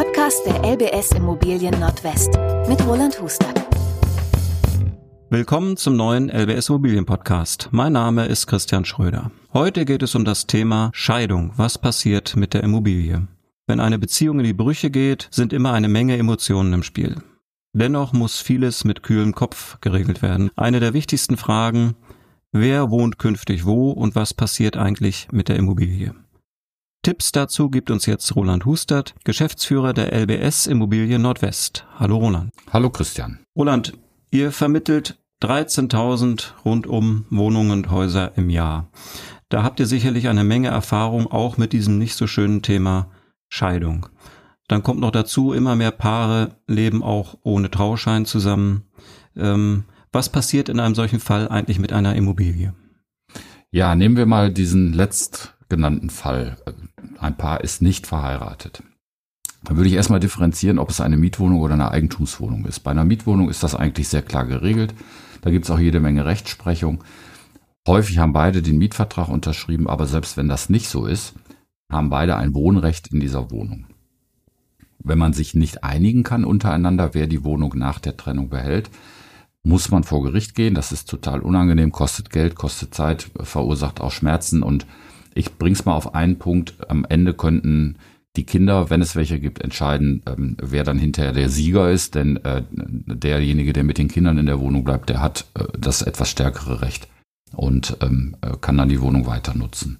Podcast der LBS Immobilien Nordwest mit Roland Hustert. Willkommen zum neuen LBS Immobilien Podcast. Mein Name ist Christian Schröder. Heute geht es um das Thema Scheidung. Was passiert mit der Immobilie? Wenn eine Beziehung in die Brüche geht, sind immer eine Menge Emotionen im Spiel. Dennoch muss vieles mit kühlem Kopf geregelt werden. Eine der wichtigsten Fragen, wer wohnt künftig wo und was passiert eigentlich mit der Immobilie? Tipps dazu gibt uns jetzt Roland Hustert, Geschäftsführer der LBS Immobilien Nordwest. Hallo Roland. Hallo Christian. Roland, ihr vermittelt 13.000 rundum Wohnungen und Häuser im Jahr. Da habt ihr sicherlich eine Menge Erfahrung auch mit diesem nicht so schönen Thema Scheidung. Dann kommt noch dazu, immer mehr Paare leben auch ohne Trauschein zusammen. Ähm, was passiert in einem solchen Fall eigentlich mit einer Immobilie? Ja, nehmen wir mal diesen letztgenannten Fall ein Paar ist nicht verheiratet. Dann würde ich erstmal differenzieren, ob es eine Mietwohnung oder eine Eigentumswohnung ist. Bei einer Mietwohnung ist das eigentlich sehr klar geregelt. Da gibt es auch jede Menge Rechtsprechung. Häufig haben beide den Mietvertrag unterschrieben, aber selbst wenn das nicht so ist, haben beide ein Wohnrecht in dieser Wohnung. Wenn man sich nicht einigen kann untereinander, wer die Wohnung nach der Trennung behält, muss man vor Gericht gehen. Das ist total unangenehm, kostet Geld, kostet Zeit, verursacht auch Schmerzen und ich bring's mal auf einen Punkt. Am Ende könnten die Kinder, wenn es welche gibt, entscheiden, ähm, wer dann hinterher der Sieger ist, denn äh, derjenige, der mit den Kindern in der Wohnung bleibt, der hat äh, das etwas stärkere Recht und ähm, äh, kann dann die Wohnung weiter nutzen.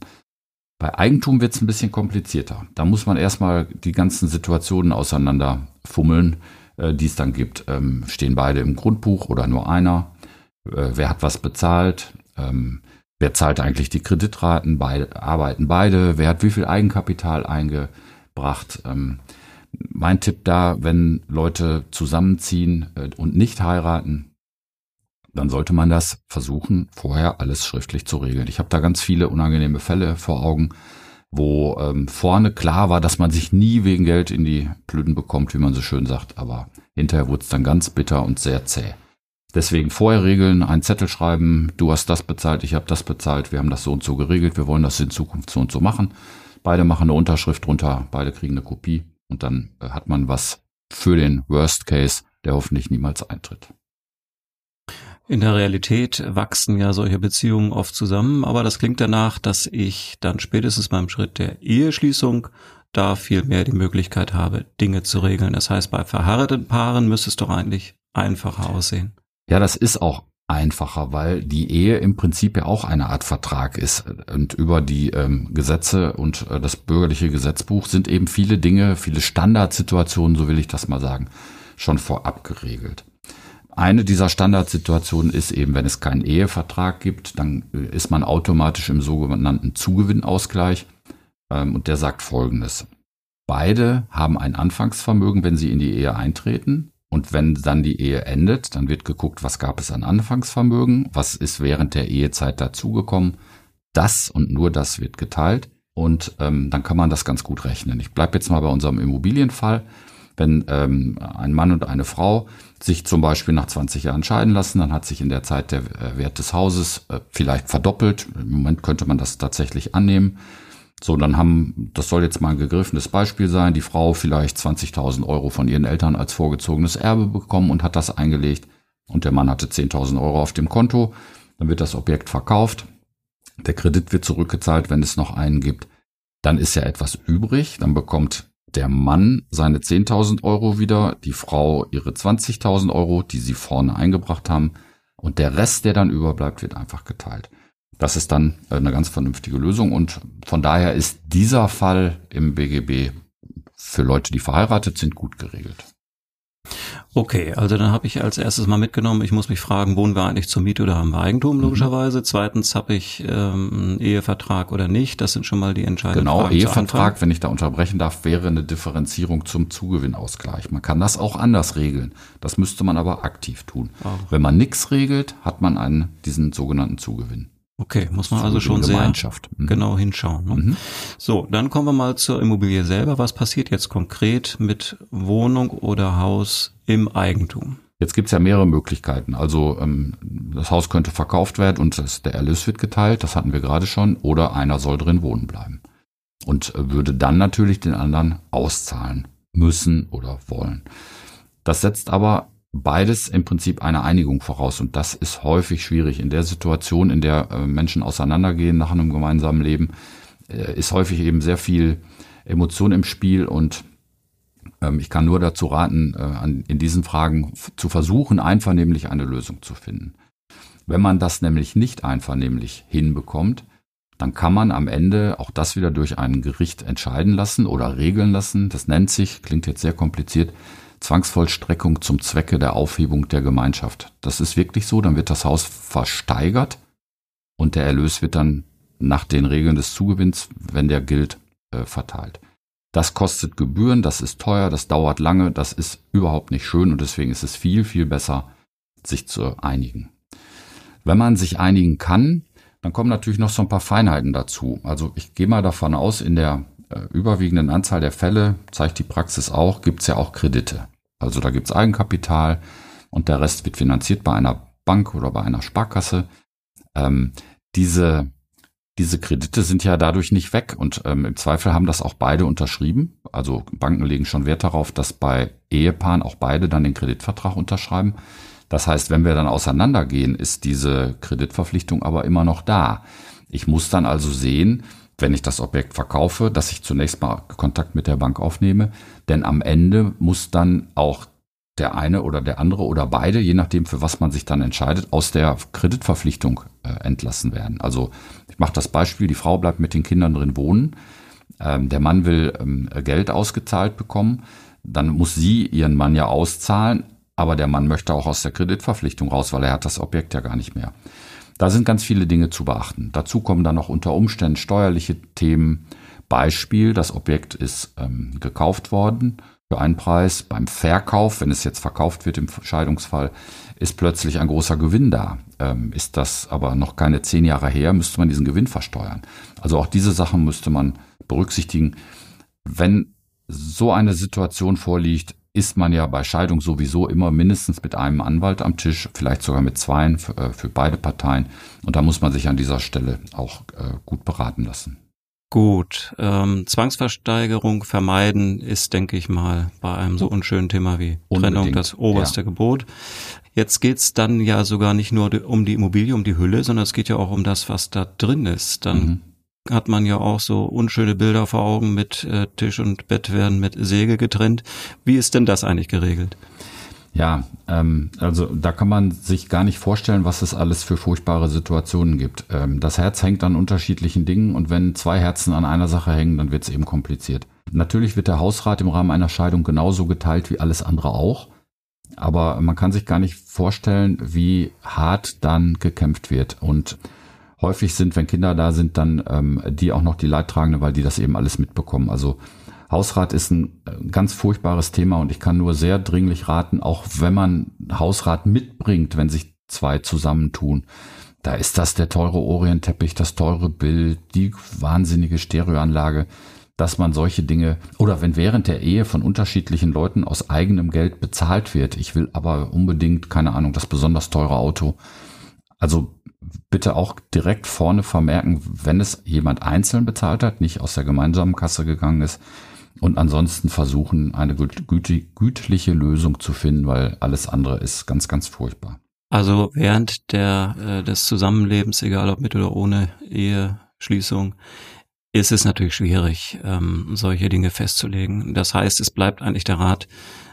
Bei Eigentum wird's ein bisschen komplizierter. Da muss man erstmal die ganzen Situationen auseinander fummeln, äh, die es dann gibt. Ähm, stehen beide im Grundbuch oder nur einer? Äh, wer hat was bezahlt? Wer zahlt eigentlich die Kreditraten? Beide, arbeiten beide? Wer hat wie viel Eigenkapital eingebracht? Ähm, mein Tipp da, wenn Leute zusammenziehen äh, und nicht heiraten, dann sollte man das versuchen, vorher alles schriftlich zu regeln. Ich habe da ganz viele unangenehme Fälle vor Augen, wo ähm, vorne klar war, dass man sich nie wegen Geld in die Blüten bekommt, wie man so schön sagt, aber hinterher wurde es dann ganz bitter und sehr zäh. Deswegen vorher regeln, einen Zettel schreiben, du hast das bezahlt, ich habe das bezahlt, wir haben das so und so geregelt, wir wollen das in Zukunft so und so machen. Beide machen eine Unterschrift drunter, beide kriegen eine Kopie und dann äh, hat man was für den Worst Case, der hoffentlich niemals eintritt. In der Realität wachsen ja solche Beziehungen oft zusammen, aber das klingt danach, dass ich dann spätestens beim Schritt der Eheschließung da viel mehr die Möglichkeit habe, Dinge zu regeln. Das heißt, bei verheirateten Paaren müsste es doch eigentlich einfacher aussehen. Ja, das ist auch einfacher, weil die Ehe im Prinzip ja auch eine Art Vertrag ist. Und über die ähm, Gesetze und äh, das bürgerliche Gesetzbuch sind eben viele Dinge, viele Standardsituationen, so will ich das mal sagen, schon vorab geregelt. Eine dieser Standardsituationen ist eben, wenn es keinen Ehevertrag gibt, dann äh, ist man automatisch im sogenannten Zugewinnausgleich. Ähm, und der sagt Folgendes. Beide haben ein Anfangsvermögen, wenn sie in die Ehe eintreten. Und wenn dann die Ehe endet, dann wird geguckt, was gab es an Anfangsvermögen, was ist während der Ehezeit dazugekommen. Das und nur das wird geteilt und ähm, dann kann man das ganz gut rechnen. Ich bleibe jetzt mal bei unserem Immobilienfall. Wenn ähm, ein Mann und eine Frau sich zum Beispiel nach 20 Jahren scheiden lassen, dann hat sich in der Zeit der äh, Wert des Hauses äh, vielleicht verdoppelt. Im Moment könnte man das tatsächlich annehmen. So, dann haben, das soll jetzt mal ein gegriffenes Beispiel sein, die Frau vielleicht 20.000 Euro von ihren Eltern als vorgezogenes Erbe bekommen und hat das eingelegt und der Mann hatte 10.000 Euro auf dem Konto. Dann wird das Objekt verkauft. Der Kredit wird zurückgezahlt, wenn es noch einen gibt. Dann ist ja etwas übrig. Dann bekommt der Mann seine 10.000 Euro wieder, die Frau ihre 20.000 Euro, die sie vorne eingebracht haben. Und der Rest, der dann überbleibt, wird einfach geteilt. Das ist dann äh, eine ganz vernünftige Lösung und von daher ist dieser Fall im BGB für Leute, die verheiratet sind, gut geregelt. Okay, also dann habe ich als erstes mal mitgenommen, ich muss mich fragen, wohnen wir eigentlich zur Miete oder haben wir Eigentum, mhm. logischerweise. Mhm. Zweitens habe ich ähm, einen Ehevertrag oder nicht. Das sind schon mal die entscheidenden genau, Fragen. Genau, Ehevertrag, wenn ich da unterbrechen darf, wäre eine Differenzierung zum Zugewinnausgleich. Man kann das auch anders regeln. Das müsste man aber aktiv tun. Auch. Wenn man nichts regelt, hat man einen, diesen sogenannten Zugewinn. Okay, muss man also schon sehr mhm. genau hinschauen. Ne? Mhm. So, dann kommen wir mal zur Immobilie selber. Was passiert jetzt konkret mit Wohnung oder Haus im Eigentum? Jetzt gibt's ja mehrere Möglichkeiten. Also ähm, das Haus könnte verkauft werden und das, der Erlös wird geteilt, das hatten wir gerade schon, oder einer soll drin wohnen bleiben. Und äh, würde dann natürlich den anderen auszahlen. müssen oder wollen. Das setzt aber beides im Prinzip eine Einigung voraus und das ist häufig schwierig. In der Situation, in der äh, Menschen auseinandergehen nach einem gemeinsamen Leben, äh, ist häufig eben sehr viel Emotion im Spiel und ähm, ich kann nur dazu raten, äh, in diesen Fragen zu versuchen, einvernehmlich eine Lösung zu finden. Wenn man das nämlich nicht einvernehmlich hinbekommt, dann kann man am Ende auch das wieder durch ein Gericht entscheiden lassen oder regeln lassen. Das nennt sich, klingt jetzt sehr kompliziert, Zwangsvollstreckung zum Zwecke der Aufhebung der Gemeinschaft. Das ist wirklich so, dann wird das Haus versteigert und der Erlös wird dann nach den Regeln des Zugewinns, wenn der gilt, äh, verteilt. Das kostet Gebühren, das ist teuer, das dauert lange, das ist überhaupt nicht schön und deswegen ist es viel, viel besser, sich zu einigen. Wenn man sich einigen kann, dann kommen natürlich noch so ein paar Feinheiten dazu. Also ich gehe mal davon aus, in der äh, überwiegenden Anzahl der Fälle, zeigt die Praxis auch, gibt es ja auch Kredite. Also da gibt es Eigenkapital und der Rest wird finanziert bei einer Bank oder bei einer Sparkasse. Ähm, diese, diese Kredite sind ja dadurch nicht weg und ähm, im Zweifel haben das auch beide unterschrieben. Also Banken legen schon Wert darauf, dass bei Ehepaaren auch beide dann den Kreditvertrag unterschreiben. Das heißt, wenn wir dann auseinandergehen, ist diese Kreditverpflichtung aber immer noch da. Ich muss dann also sehen, wenn ich das Objekt verkaufe, dass ich zunächst mal Kontakt mit der Bank aufnehme, denn am Ende muss dann auch der eine oder der andere oder beide, je nachdem für was man sich dann entscheidet, aus der Kreditverpflichtung äh, entlassen werden. Also ich mache das Beispiel, die Frau bleibt mit den Kindern drin wohnen, ähm, der Mann will ähm, Geld ausgezahlt bekommen, dann muss sie ihren Mann ja auszahlen, aber der Mann möchte auch aus der Kreditverpflichtung raus, weil er hat das Objekt ja gar nicht mehr. Da sind ganz viele Dinge zu beachten. Dazu kommen dann noch unter Umständen steuerliche Themen. Beispiel, das Objekt ist ähm, gekauft worden für einen Preis. Beim Verkauf, wenn es jetzt verkauft wird im Scheidungsfall, ist plötzlich ein großer Gewinn da. Ähm, ist das aber noch keine zehn Jahre her, müsste man diesen Gewinn versteuern. Also auch diese Sachen müsste man berücksichtigen. Wenn so eine Situation vorliegt, ist man ja bei Scheidung sowieso immer mindestens mit einem Anwalt am Tisch, vielleicht sogar mit zweien für, äh, für beide Parteien. Und da muss man sich an dieser Stelle auch äh, gut beraten lassen. Gut, ähm, Zwangsversteigerung vermeiden ist, denke ich mal, bei einem so unschönen Thema wie Unbedingt, Trennung das oberste ja. Gebot. Jetzt geht's dann ja sogar nicht nur um die Immobilie, um die Hülle, sondern es geht ja auch um das, was da drin ist. Dann mhm hat man ja auch so unschöne Bilder vor Augen mit äh, Tisch und Bett werden mit Säge getrennt. Wie ist denn das eigentlich geregelt? Ja, ähm, also da kann man sich gar nicht vorstellen, was es alles für furchtbare Situationen gibt. Ähm, das Herz hängt an unterschiedlichen Dingen und wenn zwei Herzen an einer Sache hängen, dann wird es eben kompliziert. Natürlich wird der Hausrat im Rahmen einer Scheidung genauso geteilt wie alles andere auch. Aber man kann sich gar nicht vorstellen, wie hart dann gekämpft wird. Und häufig sind, wenn Kinder da sind, dann ähm, die auch noch die Leidtragende, weil die das eben alles mitbekommen. Also Hausrat ist ein äh, ganz furchtbares Thema und ich kann nur sehr dringlich raten, auch wenn man Hausrat mitbringt, wenn sich zwei zusammentun. Da ist das der teure Orientteppich, das teure Bild, die wahnsinnige Stereoanlage, dass man solche Dinge oder wenn während der Ehe von unterschiedlichen Leuten aus eigenem Geld bezahlt wird. Ich will aber unbedingt, keine Ahnung, das besonders teure Auto. Also bitte auch direkt vorne vermerken, wenn es jemand einzeln bezahlt hat, nicht aus der gemeinsamen Kasse gegangen ist. Und ansonsten versuchen, eine gütliche Lösung zu finden, weil alles andere ist ganz, ganz furchtbar. Also während der, äh, des Zusammenlebens, egal ob mit oder ohne Eheschließung, ist es natürlich schwierig, ähm, solche Dinge festzulegen. Das heißt, es bleibt eigentlich der Rat,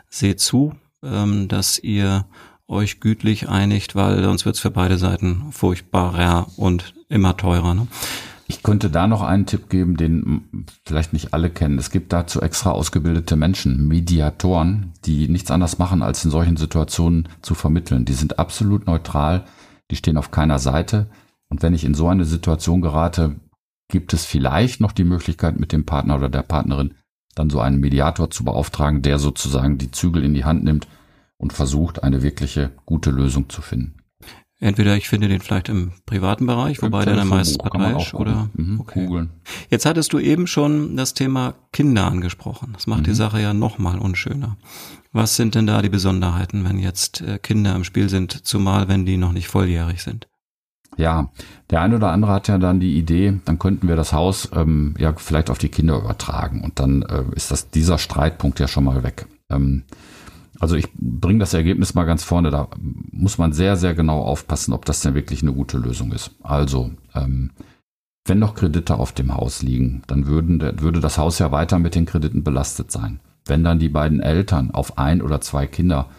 seht zu, ähm, dass ihr euch gütlich einigt, weil sonst wird es für beide Seiten furchtbarer und immer teurer. Ne? Ich könnte da noch einen Tipp geben, den vielleicht nicht alle kennen. Es gibt dazu extra ausgebildete Menschen, Mediatoren, die nichts anderes machen, als in solchen Situationen zu vermitteln. Die sind absolut neutral, die stehen auf keiner Seite. Und wenn ich in so eine Situation gerate, gibt es vielleicht noch die Möglichkeit, mit dem Partner oder der Partnerin dann so einen Mediator zu beauftragen, der sozusagen die Zügel in die Hand nimmt und versucht, eine wirkliche gute Lösung zu finden. Entweder ich finde den vielleicht im privaten Bereich, wobei der dann meistens parteiisch oder mhm, okay. Googlen. Jetzt hattest du eben schon das Thema Kinder angesprochen. Das macht mhm. die Sache ja nochmal unschöner. Was sind denn da die Besonderheiten, wenn jetzt äh, Kinder im Spiel sind, zumal wenn die noch nicht volljährig sind? Ja, der eine oder andere hat ja dann die Idee, dann könnten wir das Haus ähm, ja vielleicht auf die Kinder übertragen und dann äh, ist das dieser Streitpunkt ja schon mal weg. Ähm, also ich bringe das Ergebnis mal ganz vorne, da muss man sehr, sehr genau aufpassen, ob das denn wirklich eine gute Lösung ist. Also, ähm, wenn noch Kredite auf dem Haus liegen, dann würden, würde das Haus ja weiter mit den Krediten belastet sein. Wenn dann die beiden Eltern auf ein oder zwei Kinder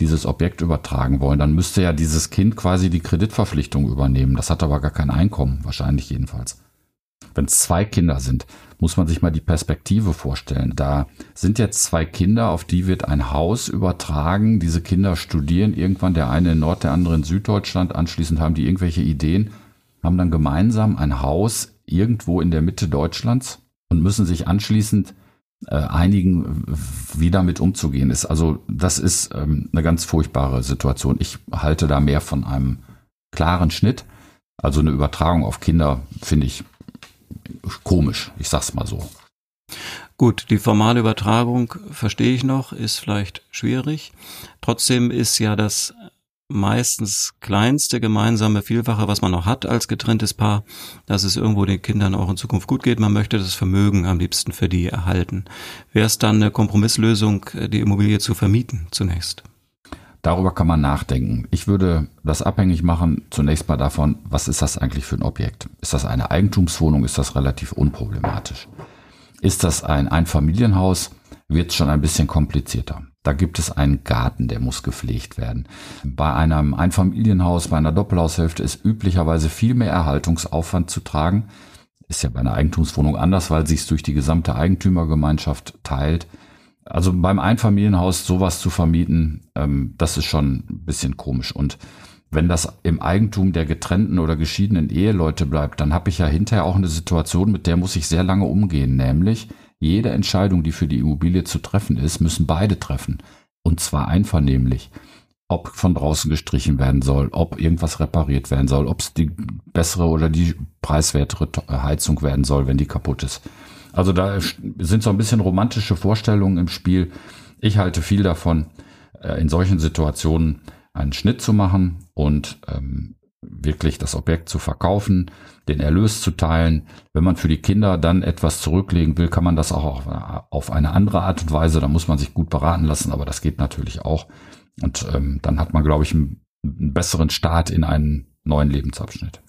dieses Objekt übertragen wollen, dann müsste ja dieses Kind quasi die Kreditverpflichtung übernehmen. Das hat aber gar kein Einkommen, wahrscheinlich jedenfalls. Wenn es zwei Kinder sind, muss man sich mal die Perspektive vorstellen. Da sind jetzt zwei Kinder, auf die wird ein Haus übertragen. Diese Kinder studieren irgendwann, der eine in Nord, der andere in Süddeutschland. Anschließend haben die irgendwelche Ideen, haben dann gemeinsam ein Haus irgendwo in der Mitte Deutschlands und müssen sich anschließend äh, einigen, wie damit umzugehen ist. Also das ist ähm, eine ganz furchtbare Situation. Ich halte da mehr von einem klaren Schnitt. Also eine Übertragung auf Kinder finde ich komisch, ich sag's mal so. Gut, die formale Übertragung verstehe ich noch, ist vielleicht schwierig. Trotzdem ist ja das meistens kleinste gemeinsame Vielfache, was man noch hat als getrenntes Paar, dass es irgendwo den Kindern auch in Zukunft gut geht. Man möchte das Vermögen am liebsten für die erhalten. Wäre es dann eine Kompromisslösung, die Immobilie zu vermieten zunächst? Darüber kann man nachdenken. Ich würde das abhängig machen, zunächst mal davon, was ist das eigentlich für ein Objekt? Ist das eine Eigentumswohnung? Ist das relativ unproblematisch? Ist das ein Einfamilienhaus? Wird es schon ein bisschen komplizierter. Da gibt es einen Garten, der muss gepflegt werden. Bei einem Einfamilienhaus, bei einer Doppelhaushälfte ist üblicherweise viel mehr Erhaltungsaufwand zu tragen. Ist ja bei einer Eigentumswohnung anders, weil sich es durch die gesamte Eigentümergemeinschaft teilt. Also beim Einfamilienhaus sowas zu vermieten, ähm, das ist schon ein bisschen komisch. Und wenn das im Eigentum der getrennten oder geschiedenen Eheleute bleibt, dann habe ich ja hinterher auch eine Situation, mit der muss ich sehr lange umgehen. Nämlich jede Entscheidung, die für die Immobilie zu treffen ist, müssen beide treffen. Und zwar einvernehmlich. Ob von draußen gestrichen werden soll, ob irgendwas repariert werden soll, ob es die bessere oder die preiswertere Heizung werden soll, wenn die kaputt ist. Also da sind so ein bisschen romantische Vorstellungen im Spiel. Ich halte viel davon, äh, in solchen Situationen einen Schnitt zu machen und ähm, wirklich das Objekt zu verkaufen, den Erlös zu teilen. Wenn man für die Kinder dann etwas zurücklegen will, kann man das auch auf eine andere Art und Weise. Da muss man sich gut beraten lassen, aber das geht natürlich auch. Und ähm, dann hat man, glaube ich, einen, einen besseren Start in einen neuen Lebensabschnitt.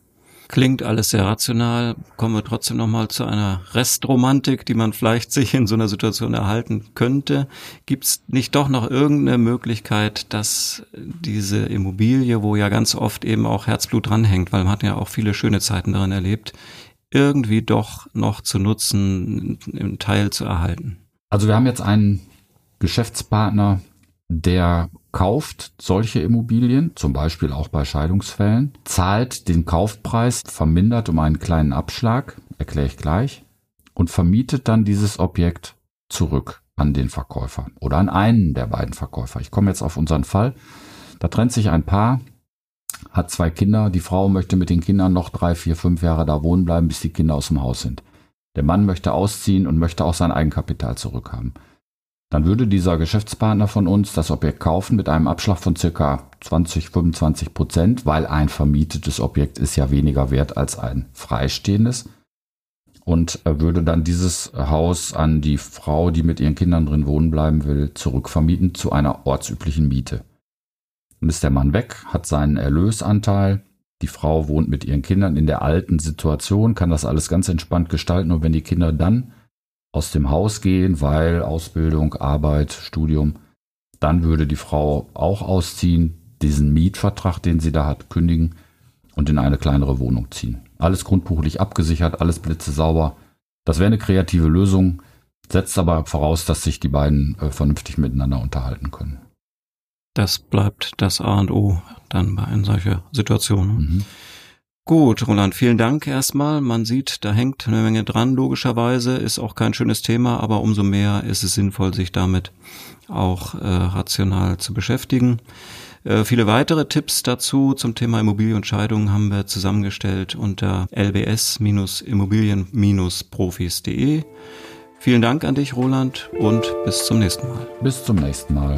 Klingt alles sehr rational. Kommen wir trotzdem nochmal zu einer Restromantik, die man vielleicht sich in so einer Situation erhalten könnte. Gibt es nicht doch noch irgendeine Möglichkeit, dass diese Immobilie, wo ja ganz oft eben auch Herzblut dranhängt, weil man hat ja auch viele schöne Zeiten darin erlebt, irgendwie doch noch zu nutzen, im Teil zu erhalten? Also wir haben jetzt einen Geschäftspartner, der kauft solche Immobilien, zum Beispiel auch bei Scheidungsfällen, zahlt den Kaufpreis vermindert um einen kleinen Abschlag, erkläre ich gleich, und vermietet dann dieses Objekt zurück an den Verkäufer oder an einen der beiden Verkäufer. Ich komme jetzt auf unseren Fall. Da trennt sich ein Paar, hat zwei Kinder. Die Frau möchte mit den Kindern noch drei, vier, fünf Jahre da wohnen bleiben, bis die Kinder aus dem Haus sind. Der Mann möchte ausziehen und möchte auch sein Eigenkapital zurückhaben dann würde dieser Geschäftspartner von uns das Objekt kaufen mit einem Abschlag von circa 20, 25 Prozent, weil ein vermietetes Objekt ist ja weniger wert als ein freistehendes. Und er würde dann dieses Haus an die Frau, die mit ihren Kindern drin wohnen bleiben will, zurückvermieten zu einer ortsüblichen Miete. Dann ist der Mann weg, hat seinen Erlösanteil. Die Frau wohnt mit ihren Kindern in der alten Situation, kann das alles ganz entspannt gestalten. Und wenn die Kinder dann aus dem Haus gehen, weil Ausbildung, Arbeit, Studium, dann würde die Frau auch ausziehen, diesen Mietvertrag, den sie da hat, kündigen und in eine kleinere Wohnung ziehen. Alles grundbuchlich abgesichert, alles blitzesauber. Das wäre eine kreative Lösung, setzt aber voraus, dass sich die beiden äh, vernünftig miteinander unterhalten können. Das bleibt das A und O dann bei solcher Situation. Mhm. Gut, Roland, vielen Dank erstmal. Man sieht, da hängt eine Menge dran, logischerweise. Ist auch kein schönes Thema, aber umso mehr ist es sinnvoll, sich damit auch äh, rational zu beschäftigen. Äh, viele weitere Tipps dazu zum Thema Immobilie und Scheidung haben wir zusammengestellt unter lbs-immobilien-profis.de. Vielen Dank an dich, Roland, und bis zum nächsten Mal. Bis zum nächsten Mal.